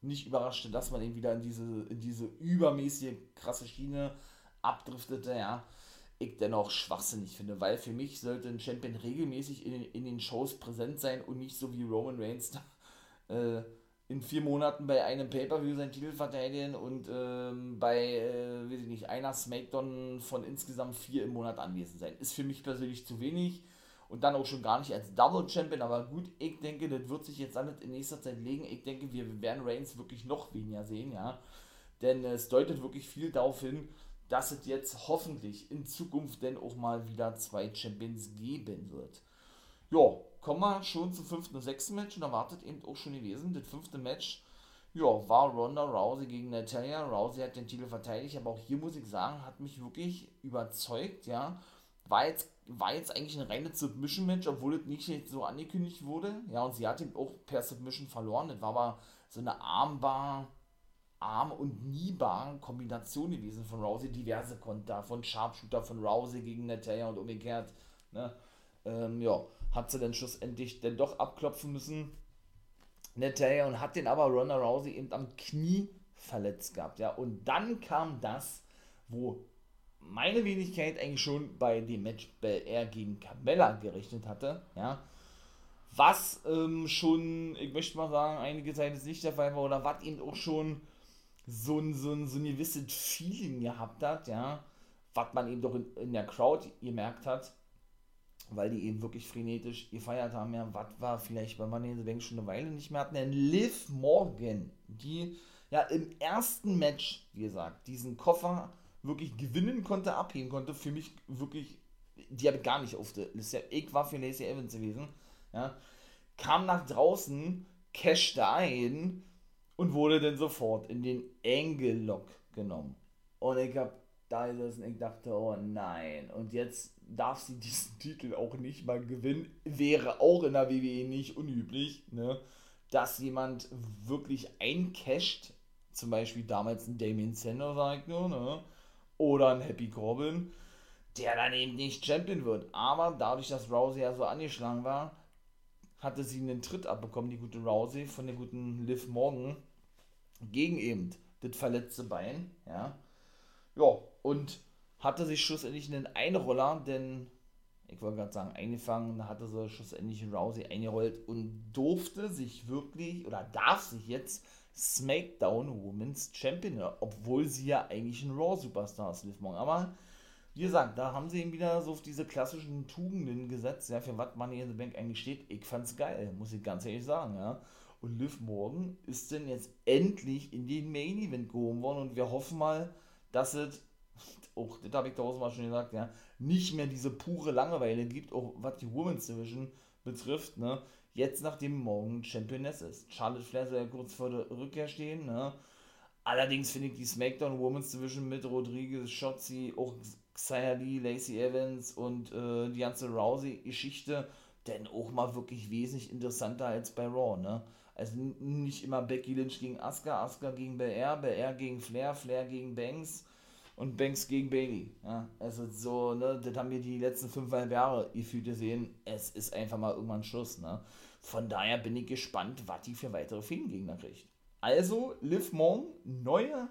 nicht überraschte, dass man eben wieder in diese, in diese übermäßige krasse Schiene abdriftete, ja. Ich dennoch schwachsinnig finde, weil für mich sollte ein Champion regelmäßig in, in den Shows präsent sein und nicht so wie Roman Reigns äh, in vier Monaten bei einem Pay-Per-View seinen Titel verteidigen und ähm, bei, äh, weiß ich nicht, einer Smackdown von insgesamt vier im Monat anwesend sein. Ist für mich persönlich zu wenig und dann auch schon gar nicht als Double Champion, aber gut, ich denke, das wird sich jetzt alles in nächster Zeit legen. Ich denke, wir werden Reigns wirklich noch weniger sehen, ja. Denn es deutet wirklich viel darauf hin, dass es jetzt hoffentlich in Zukunft denn auch mal wieder zwei Champions geben wird. Ja, kommen wir schon zum fünften und sechsten Match und da wartet eben auch schon gewesen. Das fünfte Match, ja, war Ronda Rousey gegen Natalia. Rousey hat den Titel verteidigt, aber auch hier muss ich sagen, hat mich wirklich überzeugt, ja. War jetzt, war jetzt eigentlich ein reines Submission-Match, obwohl es nicht so angekündigt wurde. Ja, und sie hat ihn auch per Submission verloren. Das war aber so eine Armbar Arm- und Kniebar-Kombination gewesen von Rousey, diverse Konter, von Sharpshooter von Rousey gegen Natalia und umgekehrt. Ne? Ähm, ja, hat sie dann schlussendlich dann doch abklopfen müssen. Natalia und hat den aber Ronda Rousey eben am Knie verletzt gehabt. Ja, und dann kam das, wo meine Wenigkeit eigentlich schon bei dem Match Bel Air gegen Carmella gerechnet hatte. Ja, was ähm, schon, ich möchte mal sagen, einige Zeit ist nicht der Fall war oder was eben auch schon so ein, so ein, so ein gewisses Feeling gehabt hat, ja, was man eben doch in, in der Crowd gemerkt hat, weil die eben wirklich frenetisch gefeiert haben, ja, was war vielleicht bei Money in the Bank schon eine Weile nicht mehr hatten, denn Liv Morgan, die ja im ersten Match, wie gesagt, diesen Koffer wirklich gewinnen konnte, abheben konnte, für mich wirklich, die habe ich gar nicht auf der Liste, ich war für Lacey Evans gewesen, ja, kam nach draußen, cashte ein und wurde dann sofort in den Angle-Lock genommen. Und ich habe da gesessen, ich dachte, oh nein, und jetzt darf sie diesen [laughs] Titel auch nicht mal gewinnen. Wäre auch in der WWE nicht unüblich, ne? dass jemand wirklich eincasht, zum Beispiel damals ein Damien Sender, sag ich nur, ne? oder ein Happy Corbin, der dann eben nicht Champion wird. Aber dadurch, dass Rousey ja so angeschlagen war, hatte sie einen Tritt abbekommen, die gute Rousey, von der guten Liv Morgan, gegen eben das verletzte Bein, ja. Ja, und hatte sich schlussendlich einen Einroller, denn ich wollte gerade sagen, eingefangen, hatte sie schlussendlich Rousey eingerollt und durfte sich wirklich oder darf sich jetzt SmackDown Women's Champion, obwohl sie ja eigentlich ein Raw Superstar ist, Liv Morgan. Aber wie gesagt, da haben sie eben wieder so auf diese klassischen Tugenden gesetzt, ja, für was Money in the Bank eigentlich steht. Ich fand's geil, muss ich ganz ehrlich sagen, ja. Und Liv Morgan ist denn jetzt endlich in den Main Event gehoben worden und wir hoffen mal, dass es, auch das habe ich tausendmal schon gesagt, ja, nicht mehr diese pure Langeweile gibt, auch was die Women's Division betrifft, ne. Jetzt, nachdem Morgan Championess ist. Charlotte Flair soll ja kurz vor der Rückkehr stehen, ne. Allerdings finde ich die SmackDown Women's Division mit Rodriguez, Shotzi, auch Xia Lee, Lacey Evans und äh, die ganze Rousey-Geschichte denn auch mal wirklich wesentlich interessanter als bei Raw, ne? Also nicht immer Becky Lynch gegen Asuka, Asuka gegen BR, BR gegen Flair, Flair gegen Banks und Banks gegen Bailey. Ja? Also so, ne, das haben wir die letzten fünfeinhalb Jahre gefühlt gesehen. Es ist einfach mal irgendwann Schluss, ne? Von daher bin ich gespannt, was die für weitere Fädengegner kriegt. Also, Liv Morgan, neuer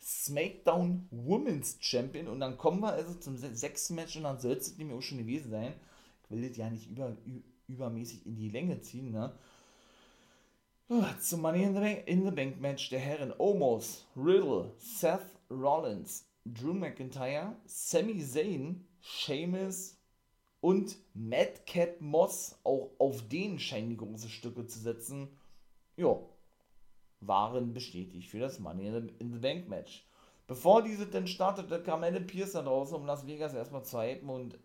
SmackDown Women's Champion. Und dann kommen wir also zum sechsten Match und dann soll es nämlich auch schon gewesen sein. Ich will das ja nicht über, übermäßig in die Länge ziehen, ne? Zum Money in the, Bank, in the Bank Match der Herren Omos, Riddle, Seth Rollins, Drew McIntyre, Sami Zayn, Sheamus und Madcap Moss, auch auf den scheinen die große Stücke zu setzen. Ja, waren bestätigt für das Money in the Bank Match. Bevor diese denn startete, kam Adam Pierce da draußen, um Las Vegas erstmal zu hypen und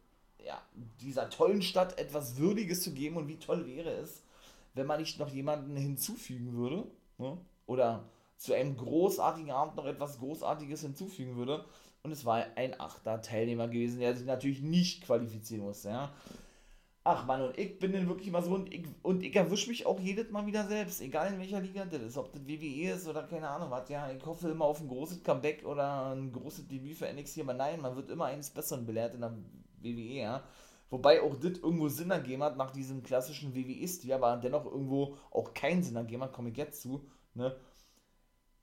ja, dieser tollen Stadt etwas Würdiges zu geben und wie toll wäre es, wenn man nicht noch jemanden hinzufügen würde, ne? oder zu einem großartigen Abend noch etwas Großartiges hinzufügen würde. Und es war ein achter Teilnehmer gewesen, der sich natürlich nicht qualifizieren musste. Ja? Ach man, und ich bin dann wirklich mal so und ich, und ich erwische mich auch jedes Mal wieder selbst, egal in welcher Liga das ist, ob das WWE ist oder keine Ahnung was, ja, ich hoffe immer auf ein großes Comeback oder ein großes Debüt für NXT, aber nein, man wird immer eines Besseren belehrt in der WWE, ja. Wobei auch das irgendwo Sinn ergeben hat nach diesem klassischen WWE-Stil, aber dennoch irgendwo auch keinen Sinn ergeben hat, komme ich jetzt zu, ne.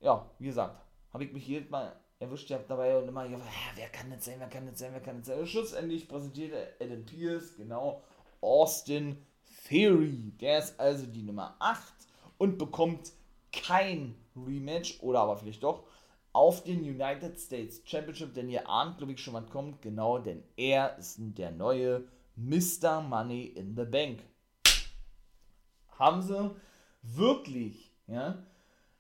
Ja, wie gesagt, habe ich mich jedes Mal erwischt gehabt dabei und immer, ja, wer kann das sein, wer kann das sein, wer kann das sein. Und schlussendlich präsentierte Adam Pierce, genau, Austin Theory. Der ist also die Nummer 8 und bekommt kein Rematch oder aber vielleicht doch auf den United States Championship, denn ihr ahnt, glaube ich, schon was kommt. Genau, denn er ist der neue Mr. Money in the Bank. Haben sie wirklich, ja,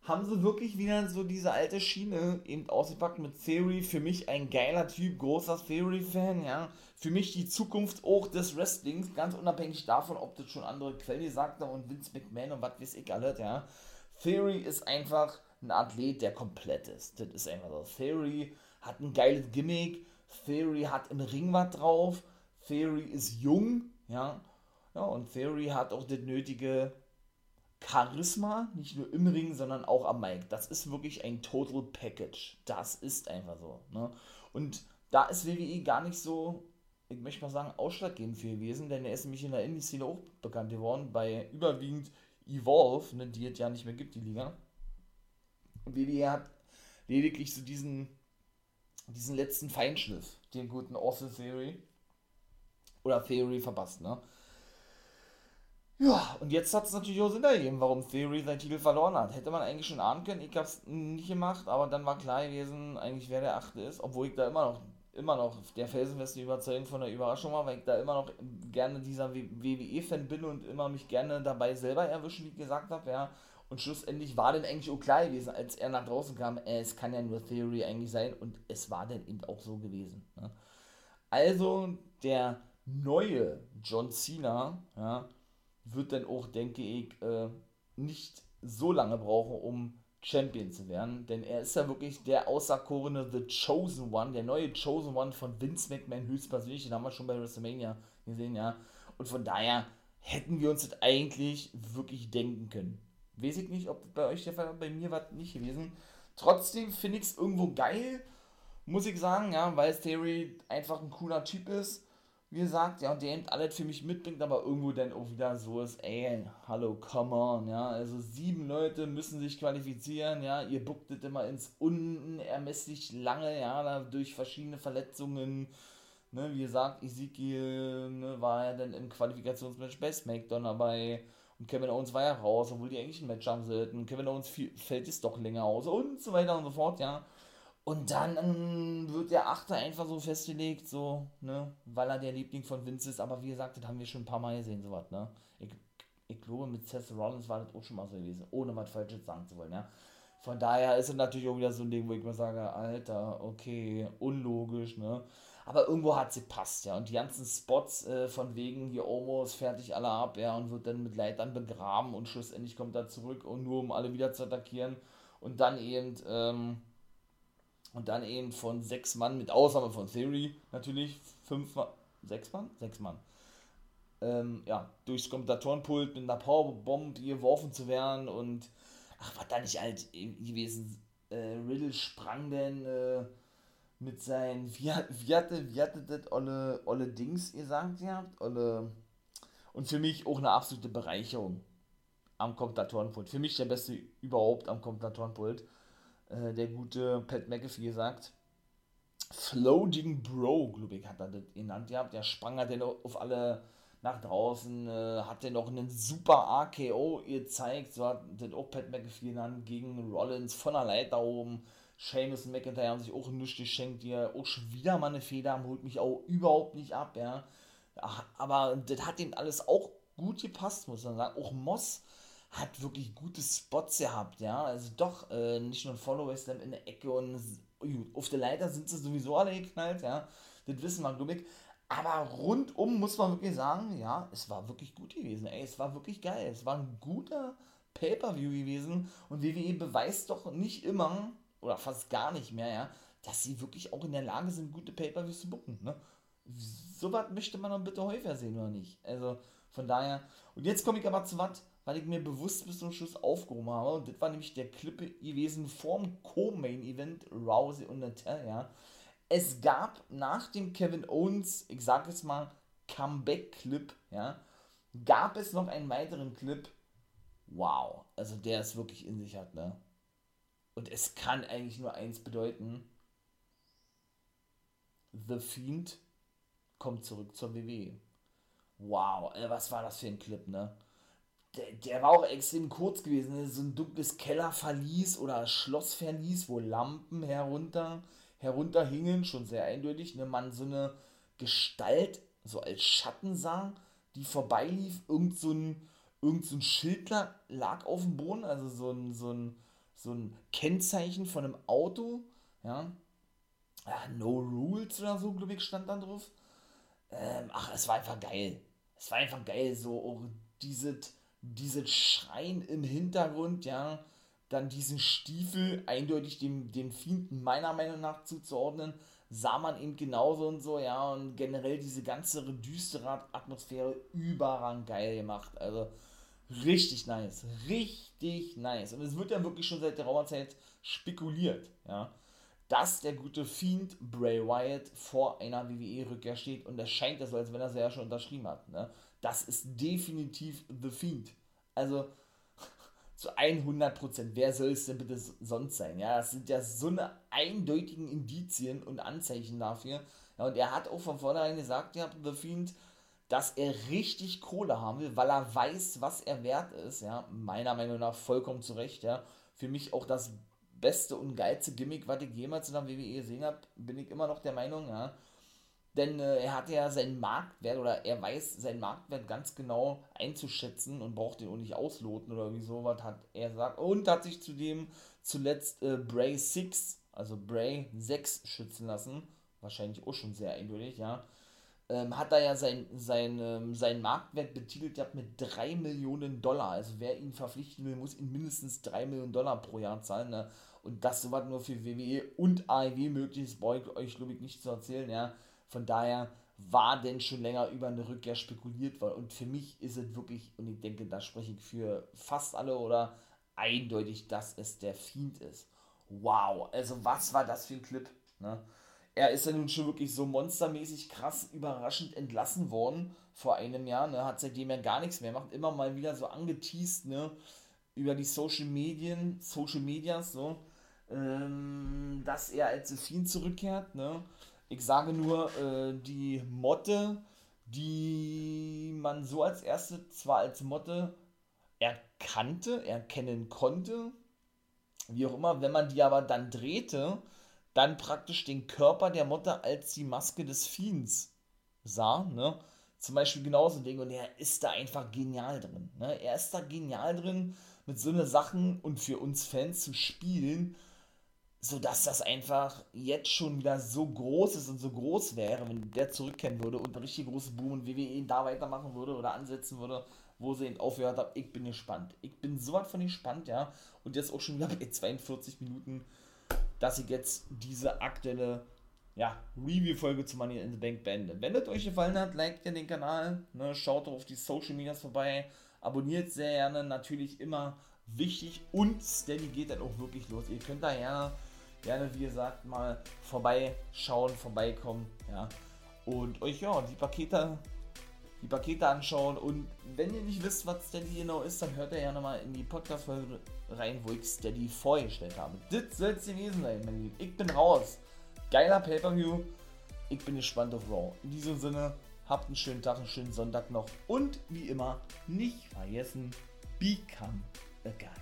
haben sie wirklich wieder so diese alte Schiene eben ausgepackt mit Theory. Für mich ein geiler Typ, großer Theory-Fan, ja. Für mich die Zukunft auch des Wrestlings, ganz unabhängig davon, ob das schon andere Quellen gesagt haben und Vince McMahon und was weiß ich alles, ja. Theory ist einfach ein Athlet, der komplett ist. Das ist einfach so. Theory hat ein geiles Gimmick. Theory hat im Ring was drauf. Theory ist jung, ja. Ja, und Theory hat auch das nötige Charisma, nicht nur im Ring, sondern auch am Mic. Das ist wirklich ein Total Package. Das ist einfach so. Ne? Und da ist WWE gar nicht so, ich möchte mal sagen, ausschlaggebend für gewesen, denn er ist nämlich in der Indie-Szene auch bekannt geworden, bei überwiegend Evolve, ne, die es ja nicht mehr gibt, die Liga. Und WWE hat lediglich so diesen, diesen letzten Feinschliff, den guten Awesome Theory oder Theory verpasst, ne? Ja, und jetzt hat es natürlich auch Sinn ergeben, warum Theory seinen Titel verloren hat. Hätte man eigentlich schon ahnen können, ich hab's nicht gemacht, aber dann war klar gewesen, eigentlich wer der Achte ist, obwohl ich da immer noch, immer noch der felsenfeste Überzeugung von der Überraschung war, weil ich da immer noch gerne dieser WWE-Fan bin und immer mich gerne dabei selber erwischen, wie ich gesagt habe, ja. Und schlussendlich war dann eigentlich auch klar gewesen, als er nach draußen kam, äh, es kann ja nur Theory eigentlich sein und es war dann eben auch so gewesen. Ne? Also der neue John Cena, ja, wird dann auch, denke ich, äh, nicht so lange brauchen, um Champion zu werden, denn er ist ja wirklich der auserkorene The Chosen One, der neue Chosen One von Vince McMahon höchstpersönlich, den haben wir schon bei WrestleMania gesehen, ja. Und von daher hätten wir uns das eigentlich wirklich denken können. Weiß ich nicht, ob bei euch der Fall war, bei mir war nicht gewesen. Trotzdem finde ich es irgendwo geil, muss ich sagen, ja, weil Theory einfach ein cooler Typ ist wie gesagt, ja, und der eben alles für mich mitbringt, aber irgendwo dann auch wieder so ist, ey, hallo, come on, ja, also sieben Leute müssen sich qualifizieren, ja, ihr bucktet immer ins unermesslich lange, ja, durch verschiedene Verletzungen, ne, wie gesagt, Ezekiel, ne, war ja dann im Qualifikationsmatch bei SmackDown dabei, und Kevin Owens war ja raus, obwohl die eigentlich ein Match haben sollten, Kevin Owens fällt es doch länger aus und so weiter und so fort, ja, und dann ähm, wird der Achte einfach so festgelegt, so, ne, weil er der Liebling von Vince ist. Aber wie gesagt, das haben wir schon ein paar Mal gesehen, sowas, ne. Ich, ich glaube, mit Seth Rollins war das auch schon mal so gewesen, ohne was Falsches sagen zu wollen, ja. Von daher ist es natürlich auch wieder so ein Ding, wo ich mir sage, Alter, okay, unlogisch, ne. Aber irgendwo hat sie passt, ja. Und die ganzen Spots äh, von wegen hier Omos fertig alle ab, ja, und wird dann mit Leitern begraben und schlussendlich kommt er zurück und nur um alle wieder zu attackieren. Und dann eben, ähm, und dann eben von sechs Mann, mit Ausnahme von Theory natürlich, fünf Mann, sechs Mann? Sechs Mann. Ähm, ja, durchs Kommentatorenpult mit einer Powerbomb geworfen zu werden und ach, war da nicht alt gewesen. Äh, Riddle sprang denn äh, mit seinen, [laughs] wie, wie, hatte, wie hatte das olle, olle Dings gesagt gehabt? Olle, und für mich auch eine absolute Bereicherung am Kommentatorenpult. Für mich der beste überhaupt am Kommentatorenpult. Äh, der gute Pat McAfee gesagt. Floating Bro, glaube ich, hat er das genannt gehabt. Der sprang hat den auf alle nach draußen, äh, hat den noch einen super AKO gezeigt, so hat das auch Pat McAfee genannt, gegen Rollins von der Leiter oben. Seamus und McIntyre haben sich auch nichts geschenkt, die auch schon wieder mal eine Feder haben, holt mich auch überhaupt nicht ab, ja. Ach, aber das hat ihm alles auch gut gepasst, muss man sagen. Auch Moss hat wirklich gute Spots gehabt, ja. Also doch, äh, nicht nur ein Follower Slam in der Ecke und auf der Leiter sind sie sowieso alle geknallt, ja. Das wissen wir, glaube ich. Aber rundum muss man wirklich sagen, ja, es war wirklich gut gewesen, ey. Es war wirklich geil. Es war ein guter Pay-Per-View gewesen und WWE beweist doch nicht immer, oder fast gar nicht mehr, ja, dass sie wirklich auch in der Lage sind, gute Pay-Per-Views zu bucken, ne. So was möchte man dann bitte häufiger sehen, oder nicht? Also, von daher, und jetzt komme ich aber zu was, weil ich mir bewusst bis zum Schluss aufgehoben habe. Und das war nämlich der Clip gewesen vorm Co-Main-Event Rousey und Natalia. Es gab nach dem Kevin Owens, ich sag es mal, Comeback-Clip, ja, gab es noch einen weiteren Clip. Wow, also der es wirklich in sich hat, ne? Und es kann eigentlich nur eins bedeuten. The Fiend kommt zurück zur WWE. Wow, was war das für ein Clip, ne? Der, der war auch extrem kurz gewesen. Ne? So ein dunkles Kellerverlies oder Schlossverlies, wo Lampen herunter, herunterhingen, schon sehr eindeutig. Ne? Man so eine Gestalt so als Schatten sah, die vorbeilief. Irgend so ein, irgend so ein Schild lag auf dem Boden, also so ein, so ein, so ein Kennzeichen von einem Auto. Ja? ja no Rules oder so, glaube ich, stand da drauf. Ähm, ach, es war einfach geil. Es war einfach geil, so auch dieses dieses Schreien im Hintergrund, ja, dann diesen Stiefel eindeutig dem, dem Fienden meiner Meinung nach zuzuordnen, sah man eben genauso und so, ja, und generell diese ganze düstere Atmosphäre überrang geil gemacht, also Richtig nice. Richtig nice. Und es wird ja wirklich schon seit der Raumerzeit spekuliert, ja, dass der gute Fiend Bray Wyatt vor einer WWE-Rückkehr steht. Und es scheint ja so, als wenn er sie ja schon unterschrieben hat. Ne? Das ist definitiv The Fiend. Also [laughs] zu 100 Prozent. Wer soll es denn bitte sonst sein? Ja, das sind ja so eine eindeutigen Indizien und Anzeichen dafür. Ja, und er hat auch von vornherein gesagt, ja, The Fiend, dass er richtig Kohle haben will, weil er weiß, was er wert ist. Ja, meiner Meinung nach vollkommen zu Recht. Ja, für mich auch das beste und geilste Gimmick, was ich jemals in der WWE gesehen habe, bin ich immer noch der Meinung. Ja, denn äh, er hat ja seinen Marktwert oder er weiß seinen Marktwert ganz genau einzuschätzen und braucht den auch nicht ausloten oder irgendwie sowas, hat er gesagt. Und hat sich zudem zuletzt äh, Bray 6, also Bray 6 schützen lassen. Wahrscheinlich auch schon sehr eindeutig, ja. Ähm, hat er ja sein, sein, ähm, seinen Marktwert betitelt ja, mit 3 Millionen Dollar. Also wer ihn verpflichten will, muss ihn mindestens 3 Millionen Dollar pro Jahr zahlen. Ne? Und das sowas nur für WWE und AEW möglich ist, brauche ich euch, glaube ich, nicht zu erzählen, ja von daher war denn schon länger über eine Rückkehr spekuliert worden. Und für mich ist es wirklich, und ich denke, da spreche ich für fast alle oder eindeutig, dass es der Fiend ist. Wow, also was war das für ein Clip? Ne? Er ist ja nun schon wirklich so monstermäßig krass überraschend entlassen worden vor einem Jahr. Ne? Hat seitdem ja gar nichts mehr macht, immer mal wieder so angeteased, ne? Über die Social Medien, Social Medias, so, ähm, dass er als Fiend zurückkehrt, ne? Ich sage nur, äh, die Motte, die man so als erste zwar als Motte erkannte, erkennen konnte, wie auch immer, wenn man die aber dann drehte, dann praktisch den Körper der Motte als die Maske des Fiends sah, ne? Zum Beispiel genauso Ding und er ist da einfach genial drin, ne? Er ist da genial drin, mit so eine Sachen und für uns Fans zu spielen, sodass das einfach jetzt schon wieder so groß ist und so groß wäre, wenn der zurückkehren würde und ein richtig großes Boom und WWE da weitermachen würde oder ansetzen würde, wo sie ihn aufgehört haben. Ich bin gespannt. Ich bin so weit von gespannt, ja. Und jetzt auch schon wieder [laughs] bei 42 Minuten, dass ich jetzt diese aktuelle ja, Review-Folge zu Money in the Bank beende. Wenn es euch gefallen hat, liked ihr den Kanal, ne, schaut auf die Social Medias vorbei, abonniert sehr gerne, natürlich immer wichtig und Steady geht dann auch wirklich los. Ihr könnt da gerne gerne, wie gesagt, mal vorbeischauen, vorbeikommen, ja. Und euch, ja, die Pakete, die Pakete anschauen. Und wenn ihr nicht wisst, was Steady genau ist, dann hört ihr ja nochmal in die Podcast-Folge rein, wo ich Steady vorgestellt habe. Das soll es gewesen sein, mein Lieben. Ich bin raus. Geiler Pay-Per-View. Ich bin gespannt auf Raw. In diesem Sinne, habt einen schönen Tag, einen schönen Sonntag noch. Und wie immer, nicht vergessen, become a guy.